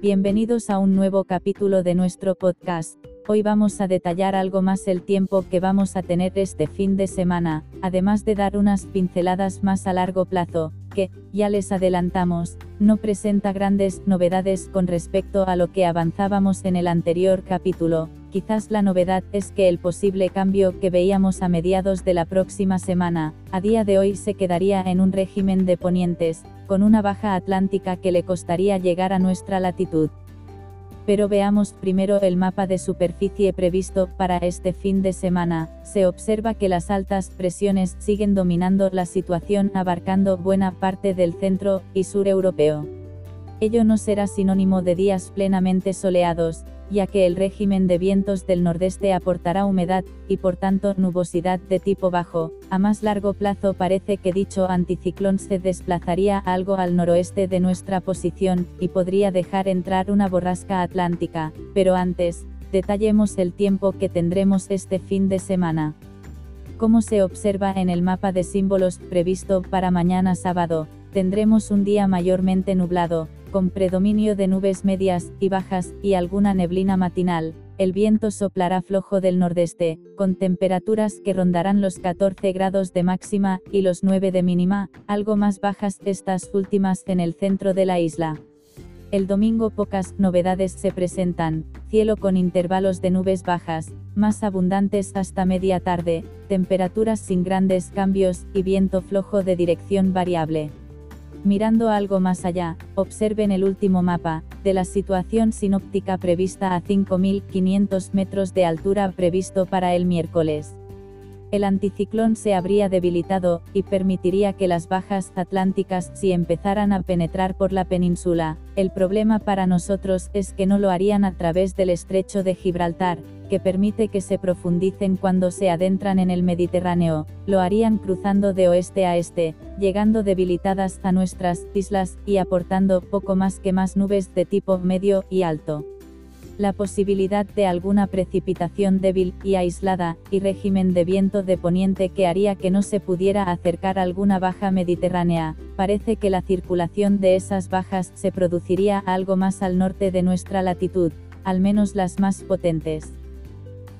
Bienvenidos a un nuevo capítulo de nuestro podcast. Hoy vamos a detallar algo más el tiempo que vamos a tener este fin de semana, además de dar unas pinceladas más a largo plazo, que, ya les adelantamos, no presenta grandes novedades con respecto a lo que avanzábamos en el anterior capítulo. Quizás la novedad es que el posible cambio que veíamos a mediados de la próxima semana, a día de hoy se quedaría en un régimen de ponientes, con una baja atlántica que le costaría llegar a nuestra latitud. Pero veamos primero el mapa de superficie previsto para este fin de semana. Se observa que las altas presiones siguen dominando la situación abarcando buena parte del centro y sur europeo. Ello no será sinónimo de días plenamente soleados, ya que el régimen de vientos del nordeste aportará humedad, y por tanto nubosidad de tipo bajo. A más largo plazo parece que dicho anticiclón se desplazaría algo al noroeste de nuestra posición, y podría dejar entrar una borrasca atlántica, pero antes, detallemos el tiempo que tendremos este fin de semana. Como se observa en el mapa de símbolos previsto para mañana sábado, tendremos un día mayormente nublado, con predominio de nubes medias y bajas y alguna neblina matinal. El viento soplará flojo del nordeste, con temperaturas que rondarán los 14 grados de máxima y los 9 de mínima, algo más bajas estas últimas en el centro de la isla. El domingo pocas novedades se presentan, cielo con intervalos de nubes bajas, más abundantes hasta media tarde, temperaturas sin grandes cambios y viento flojo de dirección variable. Mirando algo más allá, observen el último mapa, de la situación sinóptica prevista a 5.500 metros de altura previsto para el miércoles. El anticiclón se habría debilitado, y permitiría que las bajas atlánticas si empezaran a penetrar por la península. El problema para nosotros es que no lo harían a través del estrecho de Gibraltar, que permite que se profundicen cuando se adentran en el Mediterráneo, lo harían cruzando de oeste a este, llegando debilitadas a nuestras islas, y aportando poco más que más nubes de tipo medio y alto. La posibilidad de alguna precipitación débil y aislada, y régimen de viento de poniente que haría que no se pudiera acercar alguna baja mediterránea, parece que la circulación de esas bajas se produciría algo más al norte de nuestra latitud, al menos las más potentes.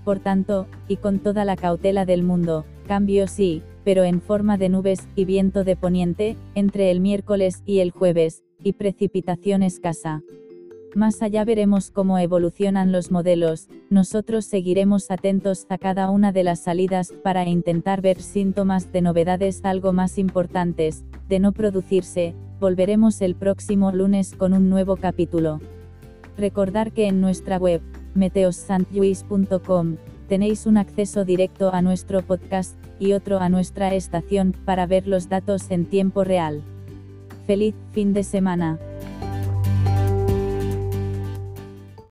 Por tanto, y con toda la cautela del mundo, cambio sí, pero en forma de nubes y viento de poniente, entre el miércoles y el jueves, y precipitación escasa. Más allá veremos cómo evolucionan los modelos, nosotros seguiremos atentos a cada una de las salidas para intentar ver síntomas de novedades algo más importantes, de no producirse, volveremos el próximo lunes con un nuevo capítulo. Recordar que en nuestra web, meteosantluis.com, tenéis un acceso directo a nuestro podcast, y otro a nuestra estación, para ver los datos en tiempo real. Feliz fin de semana.